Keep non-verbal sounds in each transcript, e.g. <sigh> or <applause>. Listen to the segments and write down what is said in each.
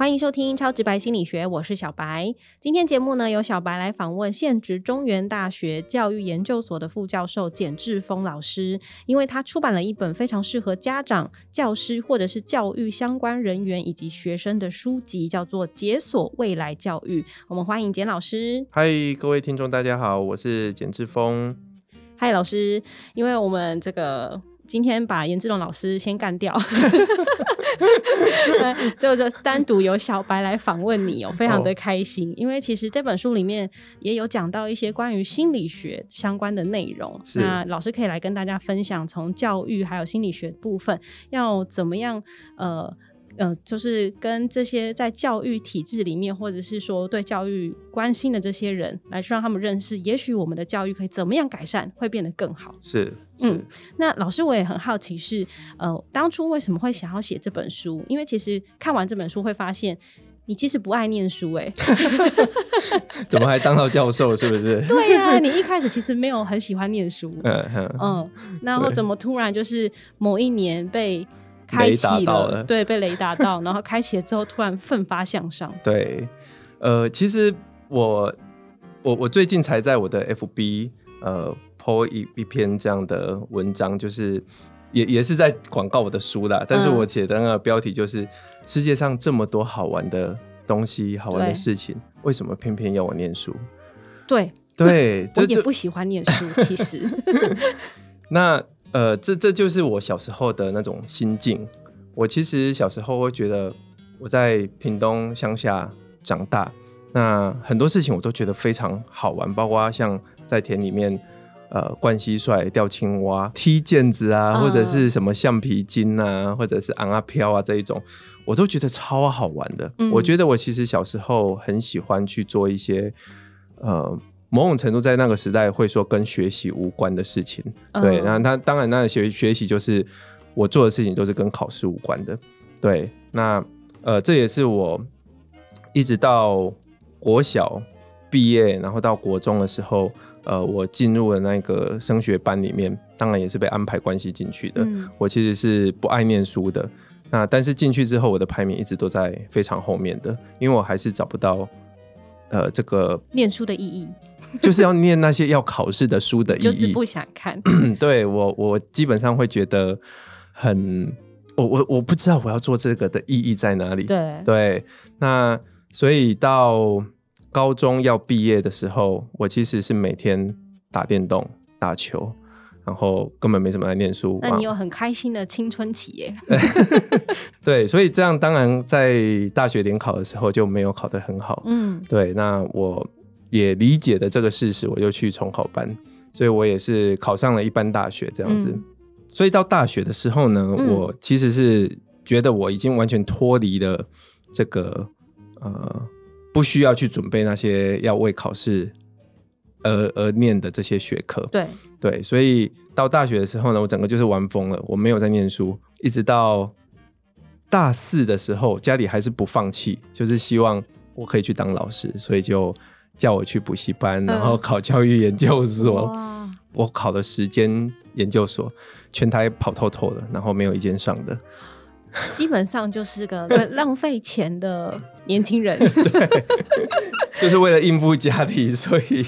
欢迎收听超直白心理学，我是小白。今天节目呢，由小白来访问现职中原大学教育研究所的副教授简志峰老师，因为他出版了一本非常适合家长、教师或者是教育相关人员以及学生的书籍，叫做《解锁未来教育》。我们欢迎简老师。嗨，各位听众，大家好，我是简志峰。嗨，老师，因为我们这个。今天把严志龙老师先干掉，<laughs> 最后就单独由小白来访问你哦，非常的开心。因为其实这本书里面也有讲到一些关于心理学相关的内容，那老师可以来跟大家分享，从教育还有心理学部分要怎么样呃。呃，就是跟这些在教育体制里面，或者是说对教育关心的这些人，来去让他们认识，也许我们的教育可以怎么样改善，会变得更好。是，嗯，那老师我也很好奇，是呃，当初为什么会想要写这本书？因为其实看完这本书会发现，你其实不爱念书，哎，<laughs> 怎么还当到教授？是不是？<laughs> 对呀，你一开始其实没有很喜欢念书，嗯嗯，然后怎么突然就是某一年被。开启了，对，被雷打到，然后开启了之后，突然奋发向上。<laughs> 对，呃，其实我我我最近才在我的 FB 呃 po 一一篇这样的文章，就是也也是在广告我的书啦。但是我写的那个标题就是世界上这么多好玩的东西、好玩的事情，为什么偏偏要我念书？对对，<laughs> 我也不喜欢念书，其实。<laughs> 那。呃，这这就是我小时候的那种心境。我其实小时候会觉得我在屏东乡下长大，那很多事情我都觉得非常好玩，包括像在田里面呃灌蟋蟀、钓青蛙、踢毽子啊，或者是什么橡皮筋啊，或者是昂啊飘啊这一种，我都觉得超好玩的。我觉得我其实小时候很喜欢去做一些呃。某种程度在那个时代会说跟学习无关的事情，对，那他当然那学学习就是我做的事情都是跟考试无关的，对，那呃这也是我一直到国小毕业，然后到国中的时候，呃我进入了那个升学班里面，当然也是被安排关系进去的。我其实是不爱念书的，那但是进去之后，我的排名一直都在非常后面的，因为我还是找不到呃这个念书的意义。就是要念那些要考试的书的意义，就是不想看。<clears throat> 对我，我基本上会觉得很，我我我不知道我要做这个的意义在哪里。对对，那所以到高中要毕业的时候，我其实是每天打电动、打球，然后根本没什么来念书。那你有很开心的青春期耶？<laughs> 对，所以这样当然在大学联考的时候就没有考得很好。嗯，对，那我。也理解的这个事实，我就去重考班，所以我也是考上了一般大学这样子。所以到大学的时候呢，我其实是觉得我已经完全脱离了这个呃，不需要去准备那些要为考试而而念的这些学科。对对，所以到大学的时候呢，我整个就是玩疯了，我没有在念书，一直到大四的时候，家里还是不放弃，就是希望我可以去当老师，所以就。叫我去补习班，然后考教育研究所。我考了时间研究所，全台跑透透的，然后没有一间上的。基本上就是个 <laughs> 浪费钱的年轻人。<laughs> 对，就是为了应付家里，所以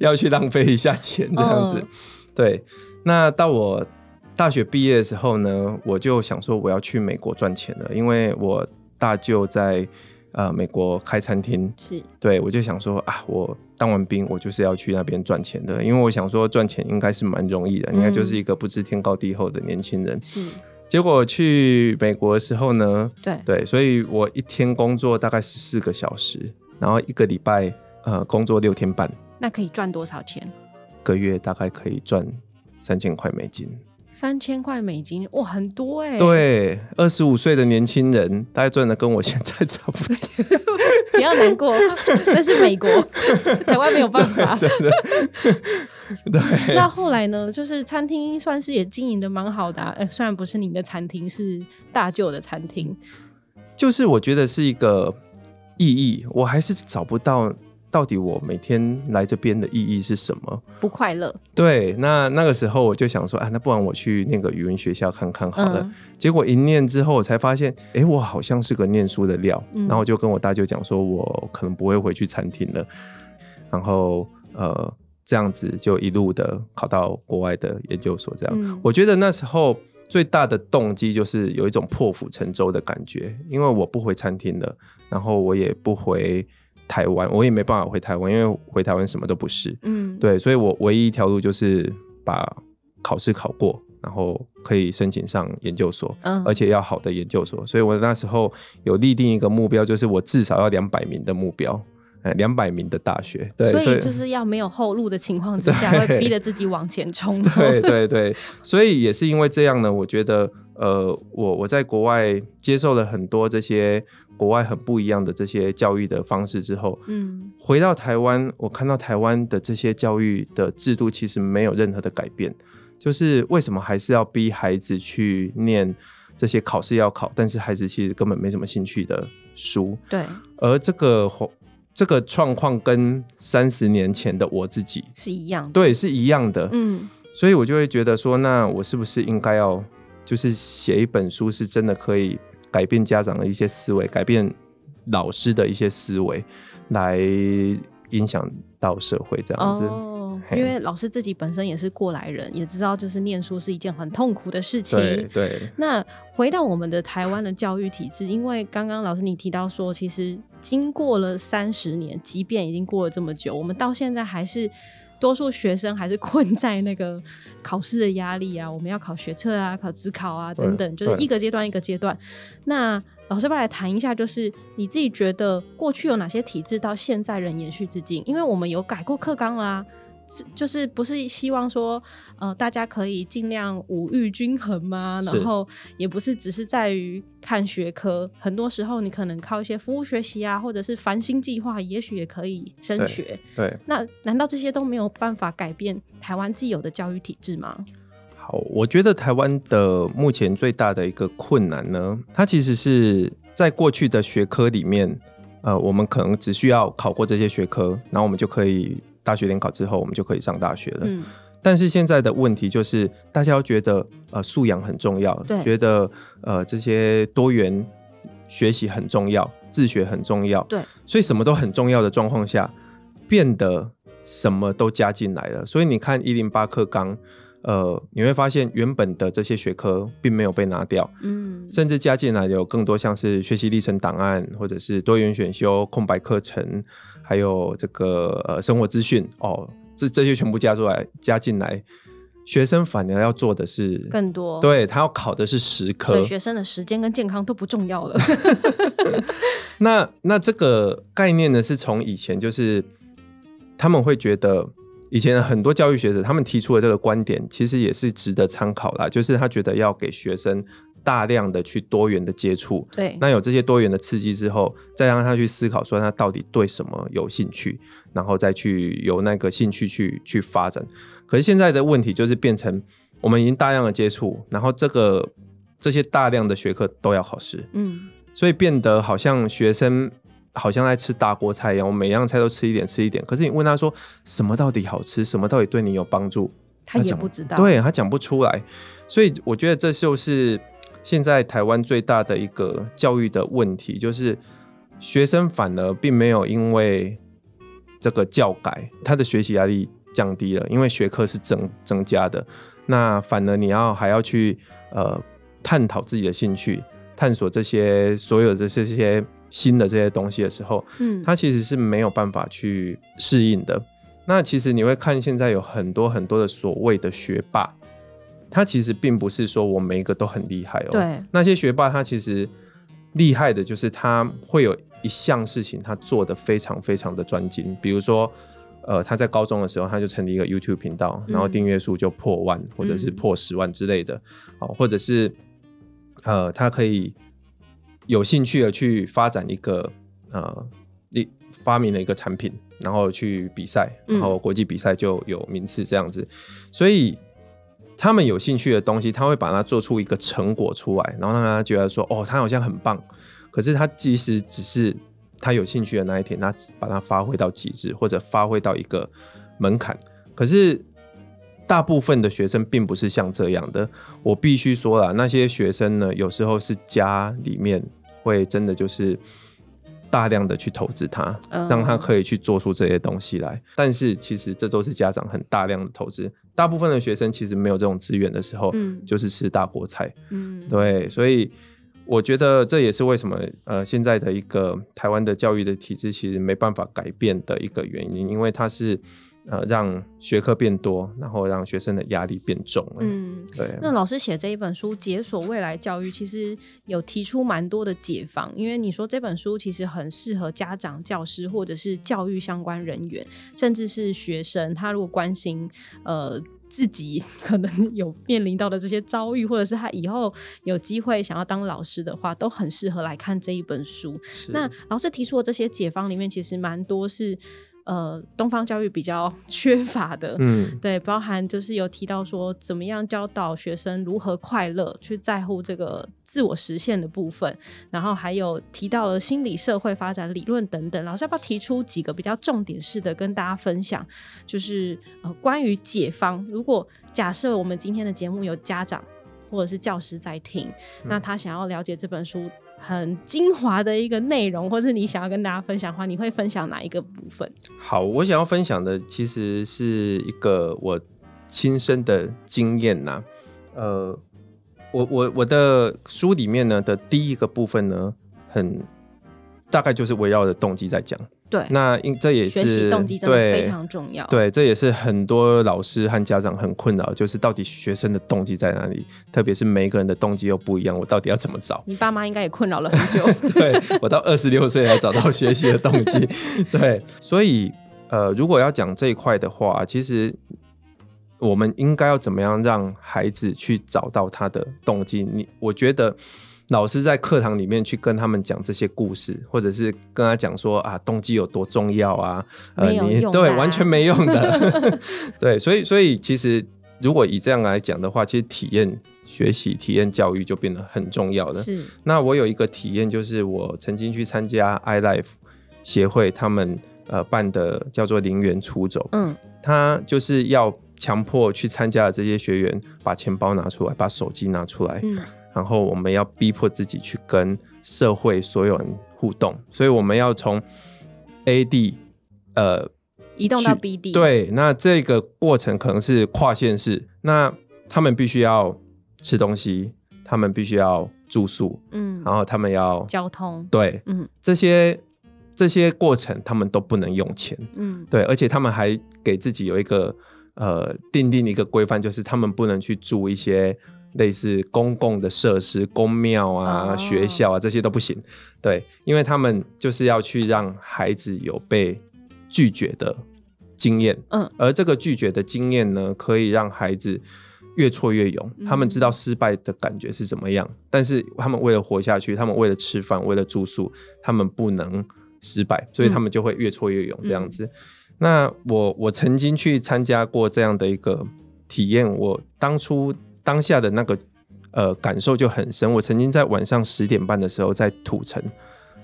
要去浪费一下钱这样子。对，那到我大学毕业的时候呢，我就想说我要去美国赚钱了，因为我大舅在。呃，美国开餐厅是对，我就想说啊，我当完兵，我就是要去那边赚钱的，因为我想说赚钱应该是蛮容易的，应该就是一个不知天高地厚的年轻人。是，结果去美国的时候呢，对对，所以我一天工作大概十四个小时，然后一个礼拜呃工作六天半，那可以赚多少钱？个月大概可以赚三千块美金。三千块美金，哇，很多哎！对，二十五岁的年轻人，大概赚的跟我现在 <laughs> 差不多。<laughs> 不要难过，那是美国，<laughs> 台湾没有办法。对。那后来呢？就是餐厅算是也经营的蛮好的，哎，虽然不是你的餐厅，是大舅的餐厅。就是我觉得是一个意义，我还是找不到到底我每天来这边的意义是什么。不快乐。对，那那个时候我就想说，啊，那不然我去那个语文学校看看好了。结果一念之后，我才发现，哎，我好像是个念书的料。然后我就跟我大舅讲说，我可能不会回去餐厅了。然后，呃，这样子就一路的考到国外的研究所。这样，我觉得那时候最大的动机就是有一种破釜沉舟的感觉，因为我不回餐厅了，然后我也不回。台湾，我也没办法回台湾，因为回台湾什么都不是。嗯，对，所以我唯一一条路就是把考试考过，然后可以申请上研究所，嗯而且要好的研究所。所以我那时候有立定一个目标，就是我至少要两百名的目标，哎，两百名的大学。对，所以就是要没有后路的情况之下，会逼着自己往前冲。<laughs> 对对对，所以也是因为这样呢，我觉得，呃，我我在国外接受了很多这些。国外很不一样的这些教育的方式之后，嗯，回到台湾，我看到台湾的这些教育的制度其实没有任何的改变，就是为什么还是要逼孩子去念这些考试要考，但是孩子其实根本没什么兴趣的书。对，而这个这个状况跟三十年前的我自己是一样的，对，是一样的。嗯，所以我就会觉得说，那我是不是应该要就是写一本书，是真的可以。改变家长的一些思维，改变老师的一些思维，来影响到社会这样子。哦，因为老师自己本身也是过来人，也知道就是念书是一件很痛苦的事情。对对。那回到我们的台湾的教育体制，因为刚刚老师你提到说，其实经过了三十年，即便已经过了这么久，我们到现在还是。多数学生还是困在那个考试的压力啊，我们要考学测啊，考职考啊等等，就是一个阶段一个阶段。那老师，不来谈一下，就是你自己觉得过去有哪些体制到现在仍延续至今？因为我们有改过课纲啦。就是不是希望说，呃，大家可以尽量五育均衡吗？然后也不是只是在于看学科，很多时候你可能靠一些服务学习啊，或者是繁星计划，也许也可以升学。对，那难道这些都没有办法改变台湾既有的教育体制吗？好，我觉得台湾的目前最大的一个困难呢，它其实是在过去的学科里面，呃，我们可能只需要考过这些学科，然后我们就可以。大学联考之后，我们就可以上大学了。嗯，但是现在的问题就是，大家觉得呃素养很重要，觉得呃这些多元学习很重要，自学很重要。对，所以什么都很重要的状况下，变得什么都加进来了。所以你看一零八课纲，呃，你会发现原本的这些学科并没有被拿掉，嗯，甚至加进来有更多像是学习历程档案，或者是多元选修、空白课程。还有这个呃生活资讯哦，这这些全部加出来加进来，学生反而要做的是更多，对他要考的是十科，所以学生的时间跟健康都不重要了。<laughs> 那那这个概念呢，是从以前就是他们会觉得以前很多教育学者他们提出的这个观点，其实也是值得参考啦，就是他觉得要给学生。大量的去多元的接触，对，那有这些多元的刺激之后，再让他去思考说他到底对什么有兴趣，然后再去有那个兴趣去去发展。可是现在的问题就是变成我们已经大量的接触，然后这个这些大量的学科都要考试，嗯，所以变得好像学生好像在吃大锅菜一样，我每样菜都吃一点吃一点。可是你问他说什么到底好吃，什么到底对你有帮助，他也不知道，对他讲不出来。所以我觉得这就是。现在台湾最大的一个教育的问题，就是学生反而并没有因为这个教改，他的学习压力降低了，因为学科是增增加的。那反而你要还要去呃探讨自己的兴趣，探索这些所有的这些新的这些东西的时候，嗯，他其实是没有办法去适应的。那其实你会看现在有很多很多的所谓的学霸。他其实并不是说我每一个都很厉害哦。对，那些学霸他其实厉害的就是他会有一项事情他做的非常非常的专精。比如说，呃，他在高中的时候他就成立一个 YouTube 频道，然后订阅数就破万或者是破十万之类的。哦，或者是呃，他可以有兴趣的去发展一个呃，你发明了一个产品，然后去比赛，然后国际比赛就有名次这样子。所以。他们有兴趣的东西，他会把它做出一个成果出来，然后让他觉得说：“哦，他好像很棒。”可是他即使只是他有兴趣的那一天，他把它发挥到极致，或者发挥到一个门槛，可是大部分的学生并不是像这样的。我必须说了，那些学生呢，有时候是家里面会真的就是大量的去投资他，让他可以去做出这些东西来。但是其实这都是家长很大量的投资。大部分的学生其实没有这种资源的时候，嗯，就是吃大锅菜，嗯，对，所以。我觉得这也是为什么呃现在的一个台湾的教育的体制其实没办法改变的一个原因，因为它是呃让学科变多，然后让学生的压力变重。嗯，对。那老师写这一本书《解锁未来教育》，其实有提出蛮多的解方，因为你说这本书其实很适合家长、教师或者是教育相关人员，甚至是学生，他如果关心呃。自己 <laughs> 可能有面临到的这些遭遇，或者是他以后有机会想要当老师的话，都很适合来看这一本书。那老师提出的这些解方里面，其实蛮多是。呃，东方教育比较缺乏的，嗯，<laughs> 对，包含就是有提到说，怎么样教导学生如何快乐，去在乎这个自我实现的部分，然后还有提到了心理社会发展理论等等。老师要不要提出几个比较重点式的跟大家分享？就是呃，关于解方，如果假设我们今天的节目有家长或者是教师在听，那他想要了解这本书。很精华的一个内容，或是你想要跟大家分享的话，你会分享哪一个部分？好，我想要分享的其实是一个我亲身的经验呐。呃，我我我的书里面呢的第一个部分呢，很大概就是围绕着动机在讲。对，那应这也是学习动机真的非常重要。对，这也是很多老师和家长很困扰，就是到底学生的动机在哪里？特别是每一个人的动机又不一样，我到底要怎么找？<laughs> 你爸妈应该也困扰了很久。<laughs> 对我到二十六岁才找到学习的动机。<laughs> 对，所以呃，如果要讲这一块的话，其实我们应该要怎么样让孩子去找到他的动机？你我觉得。老师在课堂里面去跟他们讲这些故事，或者是跟他讲说啊，动机有多重要啊？呃，你对，完全没用的。<laughs> <laughs> 对，所以，所以其实如果以这样来讲的话，其实体验学习、体验教育就变得很重要的。是。那我有一个体验，就是我曾经去参加 iLife 协会他们呃办的叫做“零元出走”。嗯。他就是要强迫去参加的这些学员把钱包拿出来，把手机拿出来。嗯。然后我们要逼迫自己去跟社会所有人互动，所以我们要从 A 地呃移动到 B 地。对，那这个过程可能是跨县市，那他们必须要吃东西，他们必须要住宿，嗯，然后他们要交通，对，嗯，这些这些过程他们都不能用钱，嗯，对，而且他们还给自己有一个呃定定一个规范，就是他们不能去住一些。类似公共的设施、公庙啊、学校啊，这些都不行。对，因为他们就是要去让孩子有被拒绝的经验。嗯，而这个拒绝的经验呢，可以让孩子越挫越勇。他们知道失败的感觉是怎么样，但是他们为了活下去，他们为了吃饭、为了住宿，他们不能失败，所以他们就会越挫越勇这样子。那我我曾经去参加过这样的一个体验，我当初。当下的那个呃感受就很深。我曾经在晚上十点半的时候在土城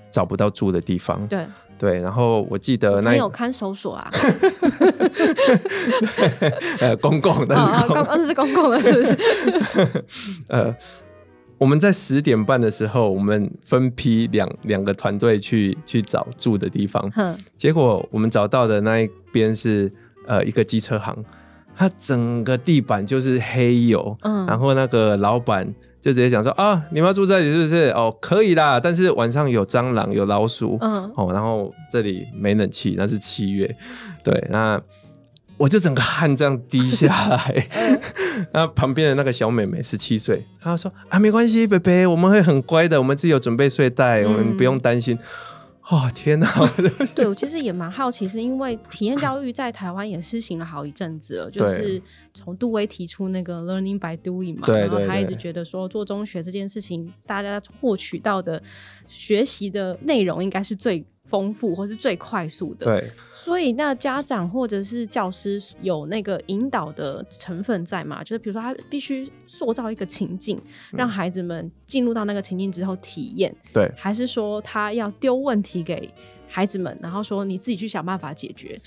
找不到住的地方。对对，然后我记得那有看守所啊，<laughs> 呃，公共的，那是公共的，是不是？<laughs> 呃，我们在十点半的时候，我们分批两两个团队去去找住的地方。嗯，结果我们找到的那一边是呃一个机车行。它整个地板就是黑油，嗯，然后那个老板就直接讲说啊，你们要住这里是不是？哦，可以啦，但是晚上有蟑螂、有老鼠，嗯，哦，然后这里没冷气，那是七月，对，那我就整个汗这样滴下来，<laughs> <laughs> 那旁边的那个小妹妹十七岁，她说啊，没关系，贝贝，我们会很乖的，我们自己有准备睡袋，我们不用担心。哦天哪！<laughs> 对 <laughs> 我其实也蛮好奇，是因为体验教育在台湾也施行了好一阵子了，<clears throat> 就是从杜威提出那个 learning by doing 嘛，然后他一直觉得说做中学这件事情，大家获取到的学习的内容应该是最。丰富或是最快速的，对，所以那家长或者是教师有那个引导的成分在嘛？就是比如说他必须塑造一个情境，让孩子们进入到那个情境之后体验，对，还是说他要丢问题给孩子们，然后说你自己去想办法解决？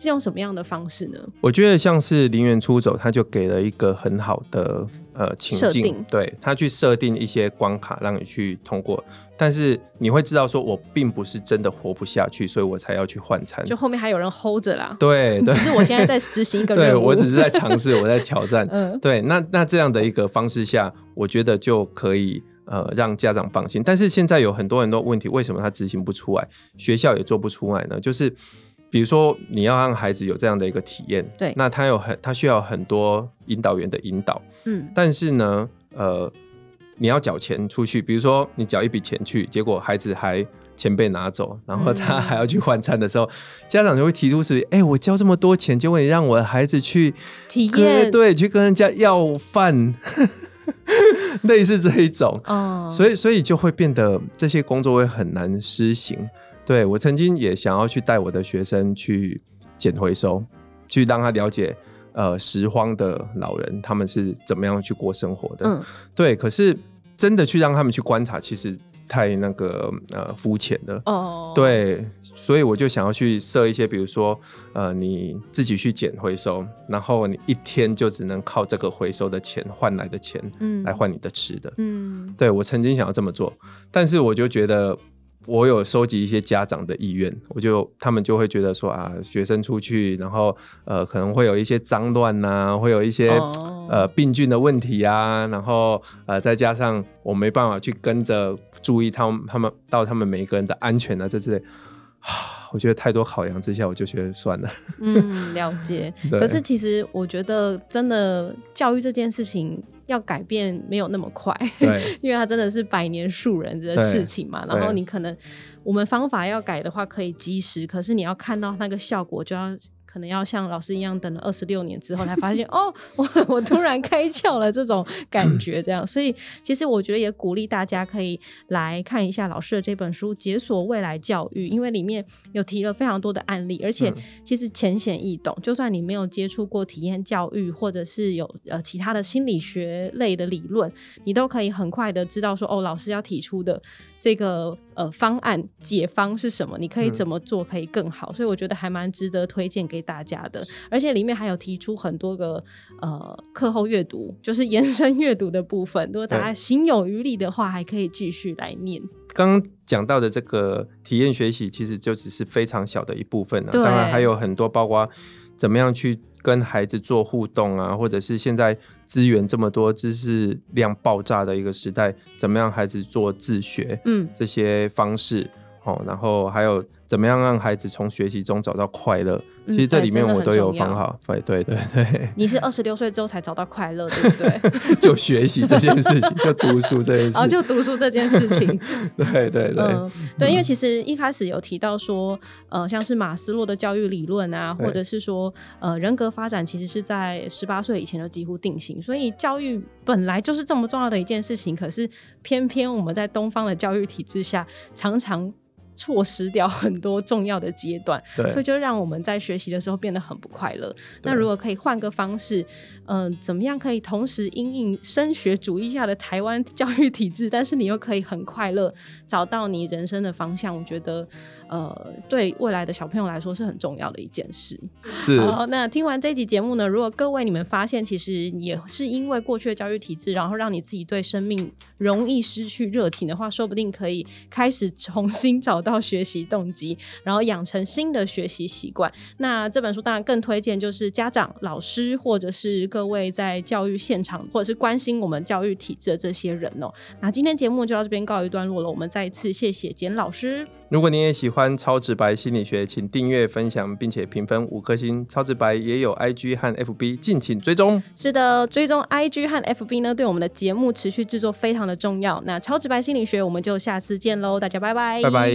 是用什么样的方式呢？我觉得像是零元出走，他就给了一个很好的呃情境，对他去设定一些关卡让你去通过，但是你会知道说，我并不是真的活不下去，所以我才要去换餐。就后面还有人 hold 着啦，对，只是我现在在执行一个任务，<laughs> 我只是在尝试，我在挑战。<laughs> 嗯，对，那那这样的一个方式下，我觉得就可以。呃，让家长放心。但是现在有很多很多问题，为什么他执行不出来？学校也做不出来呢？就是比如说，你要让孩子有这样的一个体验，对，那他有很他需要很多引导员的引导，嗯，但是呢，呃，你要缴钱出去，比如说你缴一笔钱去，结果孩子还钱被拿走，然后他还要去换餐的时候，家长就会提出是，哎，我交这么多钱，结果你让我的孩子去体验，对，去跟人家要饭。<laughs> 类似这一种，所以所以就会变得这些工作会很难施行。对我曾经也想要去带我的学生去捡回收，去让他了解呃拾荒的老人他们是怎么样去过生活的。嗯，对，可是真的去让他们去观察，其实。太那个呃肤浅的哦，对，所以我就想要去设一些，比如说呃你自己去捡回收，然后你一天就只能靠这个回收的钱换来的钱，嗯，来换你的吃的，嗯，对我曾经想要这么做，但是我就觉得。我有收集一些家长的意愿，我就他们就会觉得说啊，学生出去，然后呃可能会有一些脏乱呐，会有一些呃病菌的问题啊，然后呃再加上我没办法去跟着注意他们，他们到他们每一个人的安全啊这之类，<sighs> 我觉得太多考量之下，我就觉得算了。<laughs> 嗯，了解。<laughs> 可是其实我觉得真的教育这件事情。要改变没有那么快，对，因为它真的是百年树人的事情嘛。然后你可能我们方法要改的话，可以及时，可是你要看到那个效果，就要。可能要像老师一样等了二十六年之后才发现哦，我我突然开窍了这种感觉，这样。所以其实我觉得也鼓励大家可以来看一下老师的这本书《解锁未来教育》，因为里面有提了非常多的案例，而且其实浅显易懂。就算你没有接触过体验教育，或者是有呃其他的心理学类的理论，你都可以很快的知道说哦，老师要提出的这个呃方案解方是什么，你可以怎么做可以更好。所以我觉得还蛮值得推荐给。大家的，而且里面还有提出很多个呃课后阅读，就是延伸阅读的部分。如果大家心有余力的话，还可以继续来念。刚刚讲到的这个体验学习，其实就只是非常小的一部分了。当然还有很多，包括怎么样去跟孩子做互动啊，或者是现在资源这么多、知识量爆炸的一个时代，怎么样孩子做自学，嗯，这些方式哦，然后还有怎么样让孩子从学习中找到快乐。其实这里面我都有方法，对对对对。你是二十六岁之后才找到快乐，对不对？<laughs> 就学习这件事情，就读书这件事情，<laughs> 哦，就读书这件事情。<laughs> 对对对，对，因为其实一开始有提到说，呃，像是马斯洛的教育理论啊，或者是说，呃，人格发展其实是在十八岁以前就几乎定型，所以教育本来就是这么重要的一件事情，可是偏偏我们在东方的教育体制下，常常。错失掉很多重要的阶段，所以就让我们在学习的时候变得很不快乐。那如果可以换个方式，嗯，怎么样可以同时因应升学主义下的台湾教育体制，但是你又可以很快乐，找到你人生的方向？我觉得。呃，对未来的小朋友来说是很重要的一件事。<laughs> 是。好，那听完这集节目呢，如果各位你们发现，其实也是因为过去的教育体制，然后让你自己对生命容易失去热情的话，说不定可以开始重新找到学习动机，然后养成新的学习习惯。那这本书当然更推荐就是家长、老师或者是各位在教育现场或者是关心我们教育体制的这些人哦。那今天节目就到这边告一段落了，我们再一次谢谢简老师。如果你也喜欢超直白心理学，请订阅、分享，并且评分五颗星。超直白也有 IG 和 FB，敬请追踪。是的，追踪 IG 和 FB 呢，对我们的节目持续制作非常的重要。那超直白心理学，我们就下次见喽，大家拜拜，拜拜。